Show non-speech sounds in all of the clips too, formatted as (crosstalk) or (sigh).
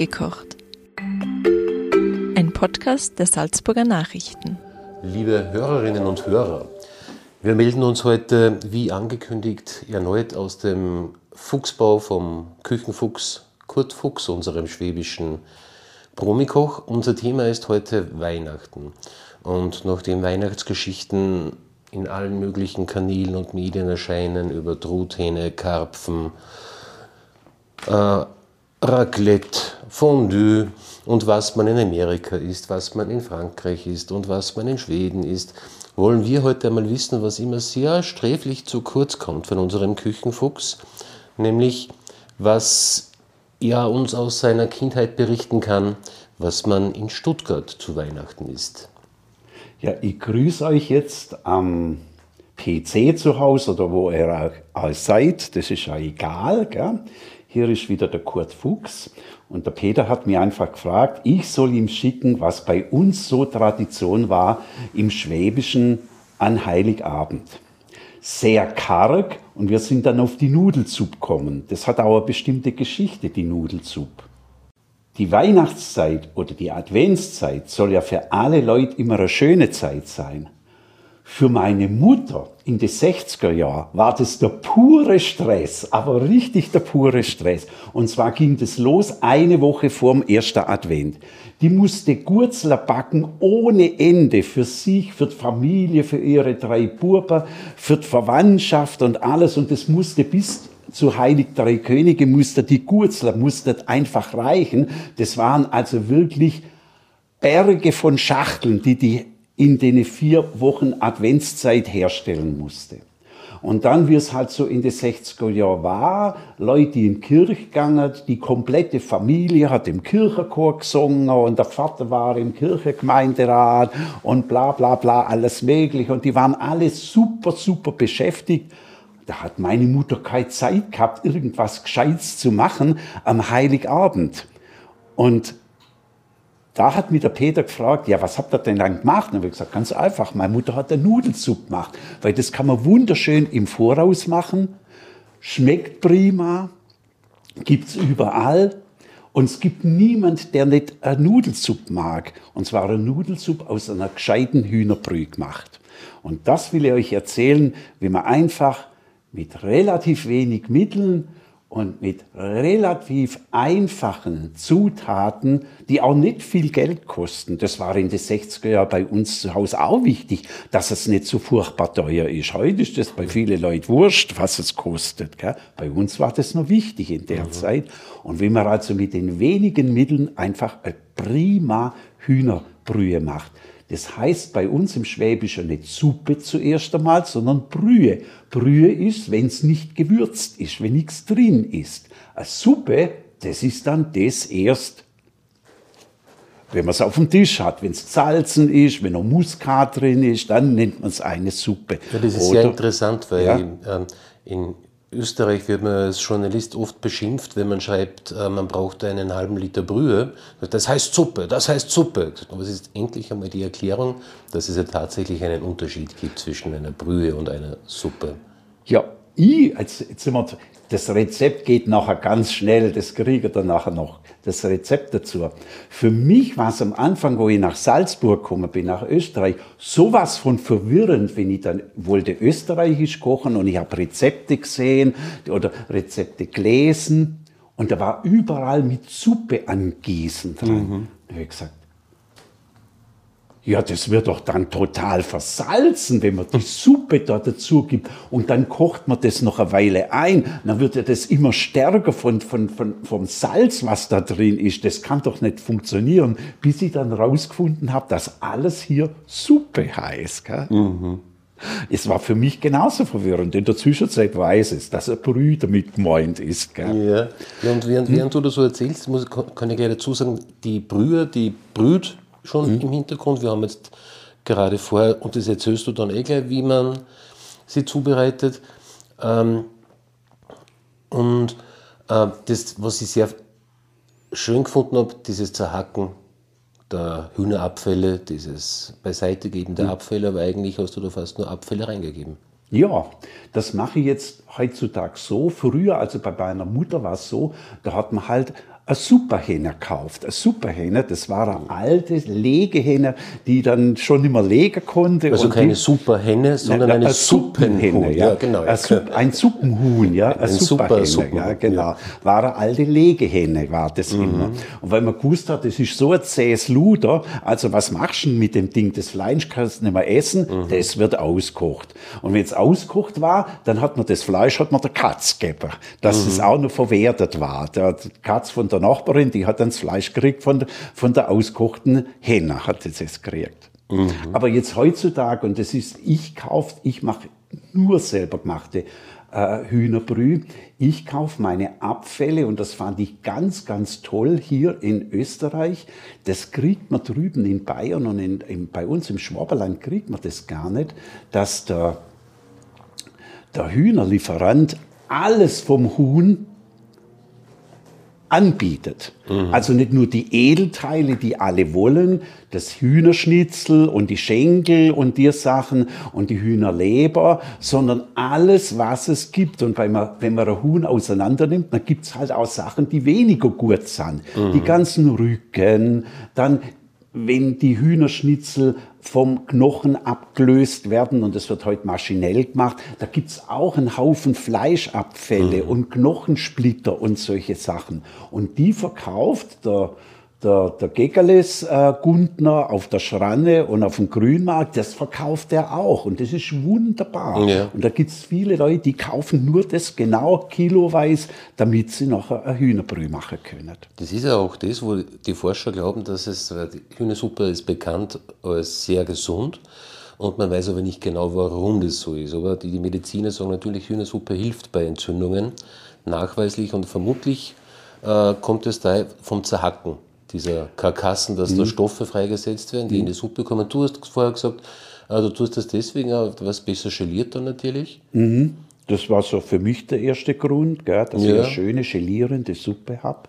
Nachgekocht. Ein Podcast der Salzburger Nachrichten. Liebe Hörerinnen und Hörer, wir melden uns heute, wie angekündigt, erneut aus dem Fuchsbau vom Küchenfuchs Kurt Fuchs, unserem schwäbischen Promikoch. Unser Thema ist heute Weihnachten. Und nachdem Weihnachtsgeschichten in allen möglichen Kanälen und Medien erscheinen, über Truthähne, Karpfen, äh, Raclette, Fondue und was man in Amerika isst, was man in Frankreich isst und was man in Schweden isst, wollen wir heute einmal wissen, was immer sehr sträflich zu kurz kommt von unserem Küchenfuchs, nämlich was er uns aus seiner Kindheit berichten kann, was man in Stuttgart zu Weihnachten isst. Ja, ich grüße euch jetzt am PC zu Hause oder wo ihr auch seid, das ist ja egal. Gell? Hier ist wieder der Kurt Fuchs und der Peter hat mir einfach gefragt, ich soll ihm schicken, was bei uns so Tradition war im Schwäbischen an Heiligabend. Sehr karg und wir sind dann auf die Nudelsuppe gekommen. Das hat auch eine bestimmte Geschichte, die Nudelsuppe. Die Weihnachtszeit oder die Adventszeit soll ja für alle Leute immer eine schöne Zeit sein. Für meine Mutter in den 60er Jahren war das der pure Stress, aber richtig der pure Stress. Und zwar ging das los eine Woche vorm ersten Advent. Die musste Gurzler backen ohne Ende für sich, für die Familie, für ihre drei Buben, für die Verwandtschaft und alles. Und das musste bis zu Heilig Drei Könige musste die Gurzler musste einfach reichen. Das waren also wirklich Berge von Schachteln, die die in den vier Wochen Adventszeit herstellen musste. Und dann, wie es halt so in den 60er Jahren war, Leute, in die Kirche gegangen, die komplette Familie hat im Kirchenchor gesungen und der Vater war im Kirchengemeinderat und bla bla bla, alles mögliche. Und die waren alle super, super beschäftigt. Da hat meine Mutter keine Zeit gehabt, irgendwas Gescheites zu machen am Heiligabend. Und da hat mich der Peter gefragt, ja, was habt ihr denn dann gemacht? Und ich habe gesagt, ganz einfach, meine Mutter hat eine Nudelsuppe gemacht, weil das kann man wunderschön im Voraus machen, schmeckt prima, gibt's überall und es gibt niemand, der nicht eine Nudelsuppe mag. Und zwar eine Nudelsuppe aus einer gescheiten Hühnerbrühe gemacht. Und das will ich euch erzählen, wie man einfach mit relativ wenig Mitteln und mit relativ einfachen Zutaten, die auch nicht viel Geld kosten. Das war in den 60er Jahren bei uns zu Hause auch wichtig, dass es nicht so furchtbar teuer ist. Heute ist das bei vielen Leuten wurscht, was es kostet. Gell? Bei uns war das noch wichtig in der mhm. Zeit. Und wenn man also mit den wenigen Mitteln einfach eine prima Hühnerbrühe macht, das heißt bei uns im Schwäbischen nicht Suppe zuerst einmal, sondern Brühe. Brühe ist, wenn es nicht gewürzt ist, wenn nichts drin ist. Eine Suppe, das ist dann das erst, wenn man es auf dem Tisch hat. Wenn es salzen ist, wenn noch Muskat drin ist, dann nennt man es eine Suppe. Ja, das ist Oder, sehr interessant, weil ja? Ähm, in Österreich wird man als Journalist oft beschimpft, wenn man schreibt, äh, man braucht einen halben Liter Brühe. Das heißt Suppe, das heizt Suppe. Aber es ist endlich einmal die Erklärung, dass es ja tatsächlich einen Unterschied gibt zwischen einer Brühe und einer Suppe. Ja, ich, jetzt, jetzt sind wir, das Rezept geht nachher ganz schnell, das kriege ich dann nachher noch, das Rezept dazu. Für mich war es am Anfang, wo ich nach Salzburg gekommen bin, nach Österreich, sowas von verwirrend, wenn ich dann wollte österreichisch kochen und ich habe Rezepte gesehen oder Rezepte gelesen und da war überall mit Suppe angießen dran. Mhm. Da habe ich gesagt, ja, das wird doch dann total versalzen, wenn man die Suppe da dazu gibt und dann kocht man das noch eine Weile ein. Dann wird ja das immer stärker von, von, von, vom Salz, was da drin ist. Das kann doch nicht funktionieren, bis ich dann rausgefunden habe, dass alles hier Suppe heißt. Gell? Mhm. Es war für mich genauso verwirrend. In der Zwischenzeit weiß es, dass ein Brühe damit gemeint ist. Gell? Ja. ja, und während, während du das so erzählst, muss, kann ich gleich dazu sagen, die Brühe, die brüht schon mhm. im Hintergrund. Wir haben jetzt gerade vorher, und das erzählst du dann eh gleich, wie man sie zubereitet. Ähm, und äh, das, was ich sehr schön gefunden habe, dieses Zerhacken der Hühnerabfälle, dieses Beiseitegeben der mhm. Abfälle, aber eigentlich hast du da fast nur Abfälle reingegeben. Ja, das mache ich jetzt heutzutage so. Früher, also bei meiner Mutter war es so, da hat man halt eine Superhenne gekauft. Eine Superhenne, das war eine alte Legehenne, die dann schon nicht mehr legen konnte. Also keine Superhenne, sondern eine, eine Suppenhenne. Ja, ja, genau. Ein, ein Suppenhuhn, ja, eine ein Superhenne, Super ja, genau. Ja. War eine alte Legehenne, war das mhm. immer. Und weil man gewusst hat, das ist so ein zähes Luder, also was machst du mit dem Ding? Das Fleisch kannst du nicht mehr essen, mhm. das wird auskocht. Und wenn es auskocht war, dann hat man das Fleisch, hat man der Katz gegeben, dass mhm. es auch noch verwertet war. Der Katz von der der Nachbarin, die hat dann das Fleisch gekriegt von, von der auskochten Henne, hat sie das gekriegt. Mhm. Aber jetzt heutzutage, und das ist, ich kaufe, ich mache nur selber gemachte äh, Hühnerbrühe. Ich kaufe meine Abfälle und das fand ich ganz, ganz toll hier in Österreich. Das kriegt man drüben in Bayern und in, in, bei uns im Schwaberland kriegt man das gar nicht, dass der, der Hühnerlieferant alles vom Huhn anbietet. Mhm. Also nicht nur die Edelteile, die alle wollen, das Hühnerschnitzel und die Schenkel und die Sachen und die Hühnerleber, sondern alles, was es gibt. Und wenn man, wenn man ein Huhn auseinander nimmt, dann gibt's halt auch Sachen, die weniger gut sind. Mhm. Die ganzen Rücken, dann wenn die Hühnerschnitzel vom Knochen abgelöst werden und das wird heute maschinell gemacht, da gibt's auch einen Haufen Fleischabfälle mhm. und Knochensplitter und solche Sachen. Und die verkauft der der, der Gegerles äh, Gundner auf der Schranne und auf dem Grünmarkt, das verkauft er auch. Und das ist wunderbar. Ja. Und da gibt's viele Leute, die kaufen nur das genau kiloweise, damit sie nachher ein Hühnerbrühe machen können. Das ist ja auch das, wo die Forscher glauben, dass es, Hühnersuppe ist bekannt als sehr gesund. Und man weiß aber nicht genau, warum das so ist. Aber die, die Mediziner sagen natürlich, Hühnersuppe hilft bei Entzündungen nachweislich und vermutlich äh, kommt es da vom Zerhacken dieser Karkassen, dass mhm. da Stoffe freigesetzt werden, die mhm. in die Suppe kommen. Du hast vorher gesagt, also du tust das deswegen, was besser geliert dann natürlich. Mhm. Das war so für mich der erste Grund, gell, dass ja. ich eine schöne gelierende Suppe habe.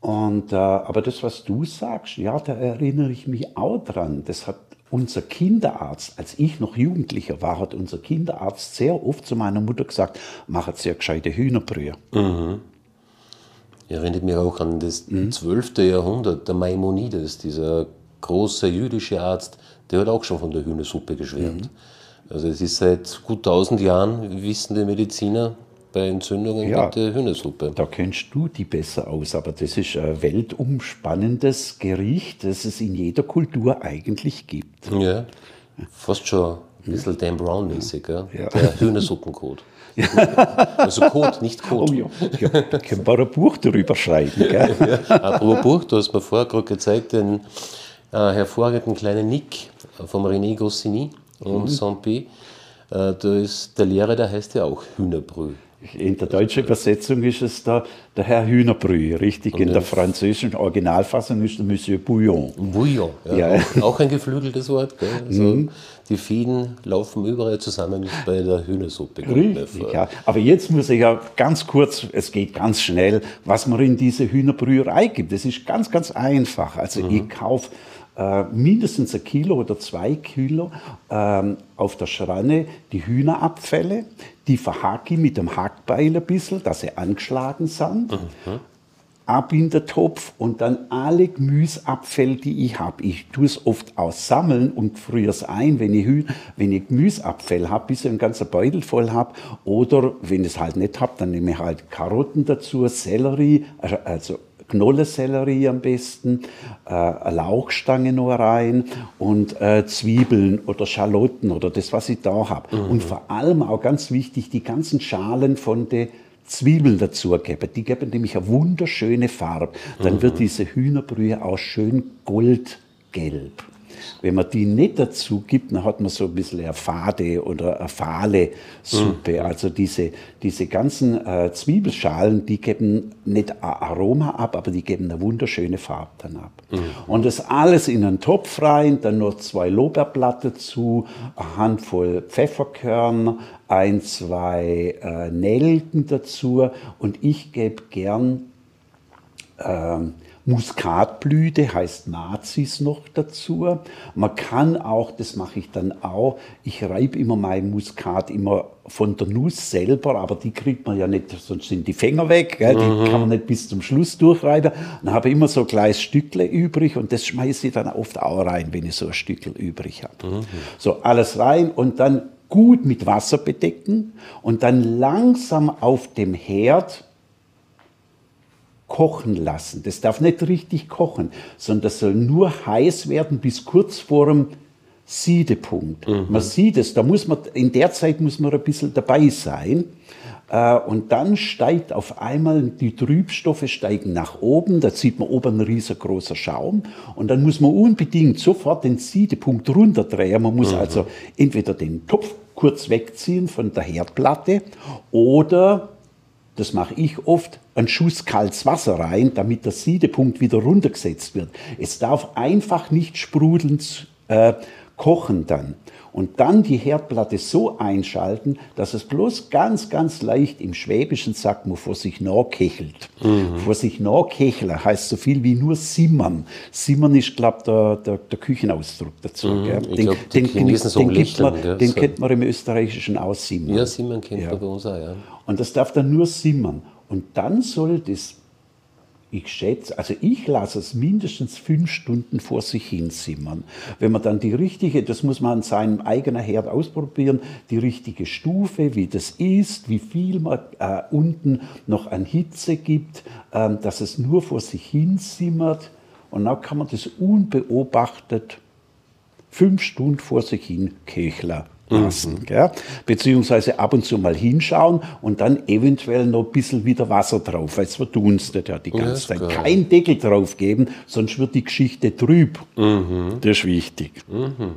Und, äh, aber das, was du sagst, ja, da erinnere ich mich auch dran. Das hat unser Kinderarzt, als ich noch Jugendlicher war, hat unser Kinderarzt sehr oft zu meiner Mutter gesagt, machet sehr gescheite Hühnerbrühe. Mhm erinnert mich auch an das mhm. 12. Jahrhundert, der Maimonides, dieser große jüdische Arzt, der hat auch schon von der Hühnersuppe geschwärmt. Mhm. Also es ist seit gut 1000 Jahren, wissen die Mediziner, bei Entzündungen ja, gibt es Hühnersuppe. Da kennst du die besser aus, aber das ist ein weltumspannendes Gericht, das es in jeder Kultur eigentlich gibt. Ja, fast schon ein bisschen Dan Brown-mäßig, ja. ja. der Hühnersuppencode. (laughs) Also Code, nicht Code. Oh ja, ja da können wir ein Buch darüber schreiben. Gell? (laughs) Ja, apropos Buch, du hast mir vorher gerade gezeigt, den äh, hervorragenden kleinen Nick vom René Goscinny und mhm. Saint-P. Äh, da ist der Lehrer, der heißt ja auch Hühnerbrühe. In der deutschen Übersetzung ist es der, der Herr Hühnerbrühe, richtig. In der französischen Originalfassung ist der Monsieur Bouillon. Bouillon, ja. ja. Auch, ein geflügeltes Wort. Gell? Also mhm. Die Fäden laufen überall zusammen bei der Hühnersuppe. Richtig, ja. Aber jetzt muss ich ja ganz kurz, es geht ganz schnell, was man in diese Hühnerbrüherei gibt. Das ist ganz, ganz einfach. Also mhm. ich kaufe äh, mindestens ein Kilo oder zwei Kilo ähm, auf der Schranne die Hühnerabfälle, die verhacke ich mit dem Hackbeil ein bisschen, dass sie angeschlagen sind. Mhm. Ab in den Topf und dann alle Gemüseabfälle, die ich habe. Ich tue es oft aussammeln und friere es ein, wenn ich, Hühn wenn ich Gemüseabfälle habe, bis ich einen ganzen Beutel voll habe. Oder wenn ich es halt nicht habe, dann nehme ich halt Karotten dazu, Sellerie, also, also Knollensellerie am besten, äh, Lauchstange noch rein und äh, Zwiebeln oder Schalotten oder das, was ich da habe. Mhm. Und vor allem auch ganz wichtig, die ganzen Schalen von den Zwiebeln dazu geben. Die geben nämlich eine wunderschöne Farbe. Dann mhm. wird diese Hühnerbrühe auch schön goldgelb. Wenn man die nicht dazu gibt, dann hat man so ein bisschen eine fade oder eine fahle Suppe. Mhm. Also diese, diese ganzen äh, Zwiebelschalen, die geben nicht Aroma ab, aber die geben eine wunderschöne Farbe dann ab. Mhm. Und das alles in einen Topf rein, dann noch zwei Lorbeerblatt dazu, eine Handvoll Pfefferkörner, ein, zwei äh, Nelken dazu und ich gebe gern ähm, Muskatblüte heißt Nazis noch dazu. Man kann auch, das mache ich dann auch, ich reibe immer mein Muskat immer von der Nuss selber, aber die kriegt man ja nicht, sonst sind die Finger weg, gell? die mhm. kann man nicht bis zum Schluss durchreiben. Dann habe ich immer so ein kleines Stückle übrig und das schmeiße ich dann oft auch rein, wenn ich so ein Stückle übrig habe. Mhm. So, alles rein und dann gut mit Wasser bedecken und dann langsam auf dem Herd kochen lassen. Das darf nicht richtig kochen, sondern das soll nur heiß werden bis kurz vor dem Siedepunkt. Mhm. Man sieht es, da muss man, in der Zeit muss man ein bisschen dabei sein. Äh, und dann steigt auf einmal, die Trübstoffe steigen nach oben, da sieht man oben ein riesengroßer Schaum. Und dann muss man unbedingt sofort den Siedepunkt runterdrehen. Man muss mhm. also entweder den Topf kurz wegziehen von der Herdplatte oder das mache ich oft, einen Schuss kaltes Wasser rein, damit der Siedepunkt wieder runtergesetzt wird. Es darf einfach nicht sprudelnd äh, kochen dann und dann die Herdplatte so einschalten, dass es bloß ganz, ganz leicht im Schwäbischen sagt man vor sich nachkechelt. Mhm. Vor sich nachkecheln heißt so viel wie nur simmern. Simmern ist, glaube ich, der, der, der, Küchenausdruck dazu. Mhm. Den, glaub, den, den, so den, lächeln, man, ja, den so. kennt man im Österreichischen auch simmern. Ja, simmern kennt ja. man bei uns auch, ja. Und das darf dann nur simmern. Und dann soll das ich schätze, also ich lasse es mindestens fünf Stunden vor sich hin simmern. Wenn man dann die richtige, das muss man an seinem eigenen Herd ausprobieren, die richtige Stufe, wie das ist, wie viel man äh, unten noch an Hitze gibt, äh, dass es nur vor sich hin simmert. Und dann kann man das unbeobachtet fünf Stunden vor sich hin köcheln lassen. Mhm. Gell? Beziehungsweise ab und zu mal hinschauen und dann eventuell noch ein bisschen wieder Wasser drauf, weil es verdunstet ja die ganze Zeit. Kein Deckel drauf geben, sonst wird die Geschichte trüb. Mhm. Das ist wichtig. Mhm.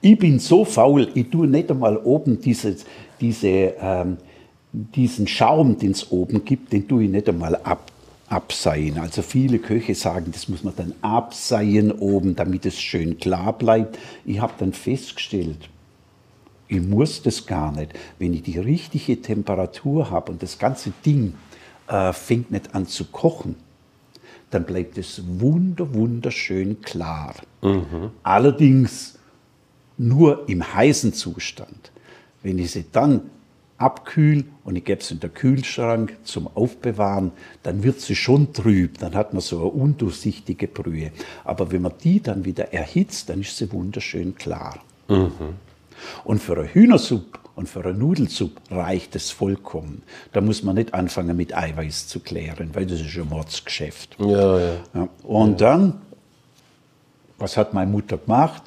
Ich bin so faul, ich tue nicht einmal oben dieses, diese, ähm, diesen Schaum, den es oben gibt, den tue ich nicht einmal ab abseien. Also viele Köche sagen, das muss man dann abseien oben, damit es schön klar bleibt. Ich habe dann festgestellt, ich muss das gar nicht. Wenn ich die richtige Temperatur habe und das ganze Ding äh, fängt nicht an zu kochen, dann bleibt es wunder, wunderschön klar. Mhm. Allerdings nur im heißen Zustand. Wenn ich sie dann abkühle und ich gebe sie in den Kühlschrank zum Aufbewahren, dann wird sie schon trüb, dann hat man so eine undurchsichtige Brühe. Aber wenn man die dann wieder erhitzt, dann ist sie wunderschön klar. Mhm. Und für eine Hühnersuppe und für eine Nudelsuppe reicht es vollkommen. Da muss man nicht anfangen mit Eiweiß zu klären, weil das ist ein Mordsgeschäft. Ja, ja. ja. Und ja. dann, was hat meine Mutter gemacht?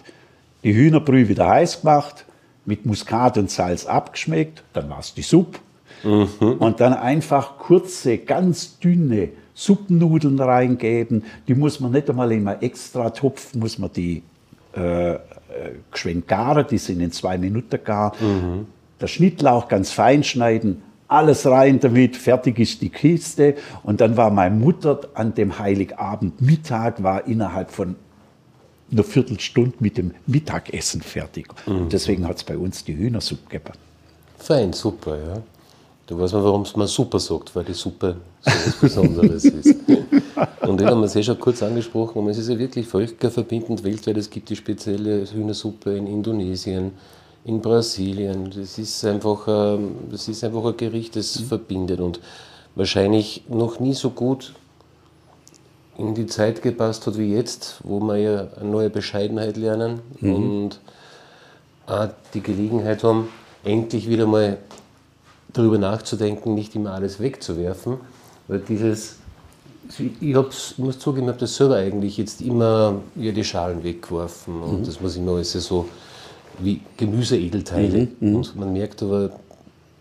Die Hühnerbrühe wieder heiß gemacht, mit Muskat und Salz abgeschmeckt, dann war es die Suppe. Mhm. Und dann einfach kurze, ganz dünne Suppennudeln reingeben. Die muss man nicht einmal in einen extra Topf, muss man die äh, geschwind garen, die sind in zwei Minuten gar. Mhm. Der Schnittlauch ganz fein schneiden, alles rein damit, fertig ist die Kiste. Und dann war meine Mutter an dem Heiligabend Mittag, war innerhalb von einer Viertelstunde mit dem Mittagessen fertig. Mhm. Und deswegen hat es bei uns die Hühnersuppe gegeben. Fein, super, ja. Da weiß man, warum es mal super sagt, weil die Suppe so was Besonderes ist. (laughs) Und wir haben es eh schon kurz angesprochen, aber es ist ja wirklich völkerverbindend weltweit. Es gibt die spezielle Hühnersuppe in Indonesien, in Brasilien. Das ist einfach, ähm, das ist einfach ein Gericht, das mhm. verbindet und wahrscheinlich noch nie so gut in die Zeit gepasst hat wie jetzt, wo wir ja eine neue Bescheidenheit lernen mhm. und auch die Gelegenheit haben, endlich wieder mal darüber nachzudenken, nicht immer alles wegzuwerfen, weil dieses ich, hab's, muss zugeben, ich habe das selber eigentlich jetzt immer ja, die Schalen weggeworfen und mhm. das was immer alles so wie Gemüseedelteile. Mhm, mhm. Und man merkt aber,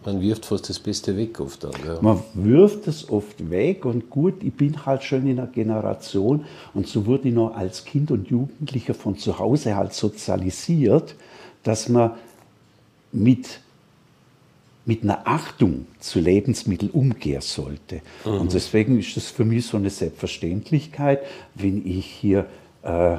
man wirft fast das Beste weg oft dann. Ja. Man wirft es oft weg und gut, ich bin halt schon in einer Generation und so wurde ich noch als Kind und Jugendlicher von zu Hause halt sozialisiert, dass man mit mit einer Achtung zu Lebensmitteln umgehen sollte. Mhm. Und deswegen ist das für mich so eine Selbstverständlichkeit, wenn ich hier äh,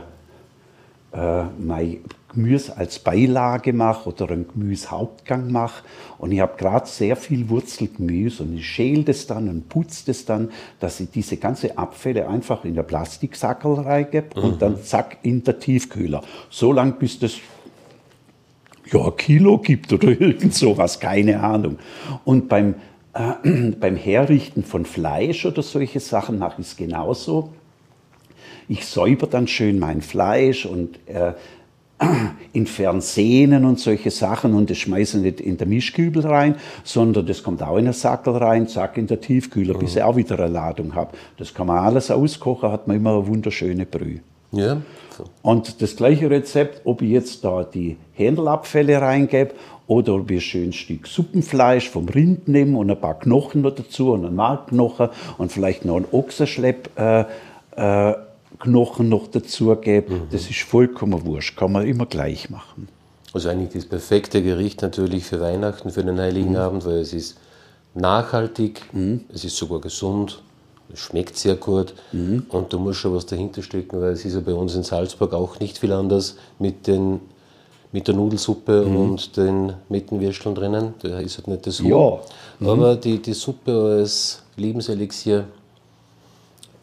äh, mein Gemüse als Beilage mache oder einen Gemüsehauptgang mache. Und ich habe gerade sehr viel Wurzelgemüse und ich schäle das dann und putze das dann, dass ich diese ganze Abfälle einfach in der Plastiksackel reingebe mhm. und dann zack in der Tiefkühler. So lange bis das ja, Kilo gibt oder (laughs) irgend sowas, keine Ahnung. Und beim, äh, (clears throat) beim Herrichten von Fleisch oder solche Sachen mache ich es genauso. Ich säuber dann schön mein Fleisch und äh, (clears throat) entferne Sehnen und solche Sachen und das schmeiße ich nicht in der Mischkübel rein, sondern das kommt auch in den Sackel rein, zack in der Tiefkühler, bis ich auch wieder eine Ladung habe. Das kann man alles auskochen, hat man immer eine wunderschöne Brühe. Ja. Und das gleiche Rezept, ob ich jetzt da die Händelabfälle reingebe oder ob ich ein schönes Stück Suppenfleisch vom Rind nehme und ein paar Knochen noch dazu und ein Markknochen und vielleicht noch ein Ochsenschlepp äh, äh, Knochen noch dazugebe, mhm. das ist vollkommen wurscht, kann man immer gleich machen. Also eigentlich das perfekte Gericht natürlich für Weihnachten, für den Heiligen mhm. Abend, weil es ist nachhaltig, mhm. es ist sogar gesund, es schmeckt sehr gut mhm. und da muss schon was dahinter stecken, weil es ist ja bei uns in Salzburg auch nicht viel anders mit, den, mit der Nudelsuppe mhm. und den Mettenwürsteln drinnen. Da ist halt nicht das Huhn. Ja. Mhm. Aber die, die Suppe als Lebenselixier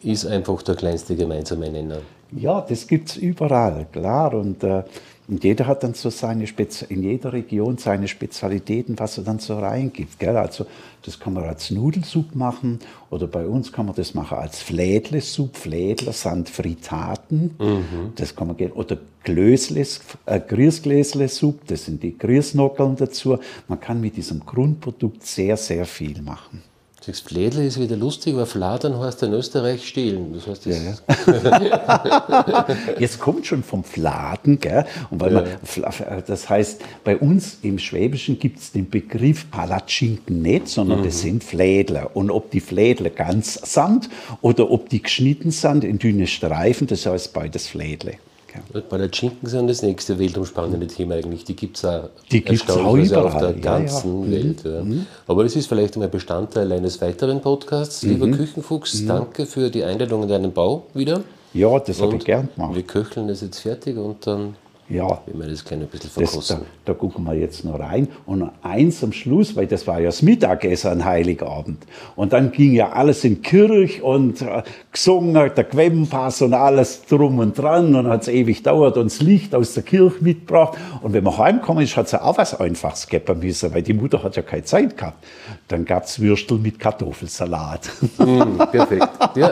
ist einfach der kleinste gemeinsame Nenner. Ja, das gibt es überall, klar. Und, äh, und jeder hat dann so seine Spezi in jeder Region seine Spezialitäten, was er dann so reingibt. Gell? Also das kann man als Nudelsuppe machen oder bei uns kann man das machen als Flädlesuppe. Flädler sind Fritaten. Mhm. Das kann man gehen. Oder Glösles, äh, das sind die Grießnockeln dazu. Man kann mit diesem Grundprodukt sehr, sehr viel machen. Das Flädle ist wieder lustig, weil Fladern heißt in Österreich stehlen. Das heißt, das ja, ja. (laughs) Jetzt kommt schon vom Fladen, gell? Und weil ja. man, das heißt, bei uns im Schwäbischen gibt es den Begriff Palatschinken nicht, sondern mhm. das sind Flädler. Und ob die Flädler ganz sind oder ob die geschnitten sind in dünne Streifen, das heißt beides Flädle. Ja. Bei der sind das nächste weltumspannende Thema eigentlich. Die gibt es auch, die gibt's auch überall. auf der ganzen ja, ja. Welt. Ja. Mhm. Aber es ist vielleicht einmal Bestandteil eines weiteren Podcasts. Mhm. Lieber Küchenfuchs, mhm. danke für die Einladung in deinen Bau wieder. Ja, das habe ich gern gemacht. Wir köcheln das jetzt fertig und dann ja. Wenn wir das kleine bisschen verkosten. Das, da, da, gucken wir jetzt noch rein. Und noch eins am Schluss, weil das war ja das Mittagessen an Heiligabend. Und dann ging ja alles in Kirche und äh, gesungen, der Quemmpass und alles drum und dran. Und hat es ewig dauert und das Licht aus der Kirche mitgebracht. Und wenn man heimgekommen ist, hat es ja auch was Einfaches geben müssen, weil die Mutter hat ja keine Zeit gehabt. Dann gab es Würstel mit Kartoffelsalat. Mm, perfekt. Ja.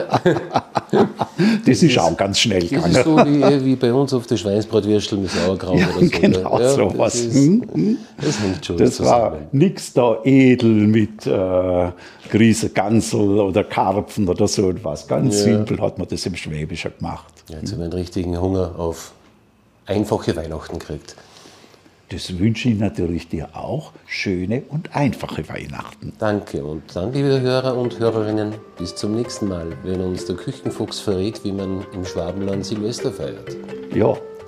das, (laughs) das, ist auch ganz schnell gegangen. Das ist so wie, wie bei uns auf der Schweinsbratwürstel Sauerkraut ja, oder so. Genau ja, sowas. Das, ist, hm? das hängt schon Das zusammen. war nichts da edel mit äh, Grieße, Gansel oder Karpfen oder so etwas. Ganz ja. simpel hat man das im Schwäbischen gemacht. Ja, jetzt haben wir einen richtigen Hunger auf einfache Weihnachten gekriegt. Das wünsche ich natürlich dir auch. Schöne und einfache Weihnachten. Danke und dann, liebe Hörer und Hörerinnen, bis zum nächsten Mal, wenn uns der Küchenfuchs verrät, wie man im Schwabenland Silvester feiert. Ja,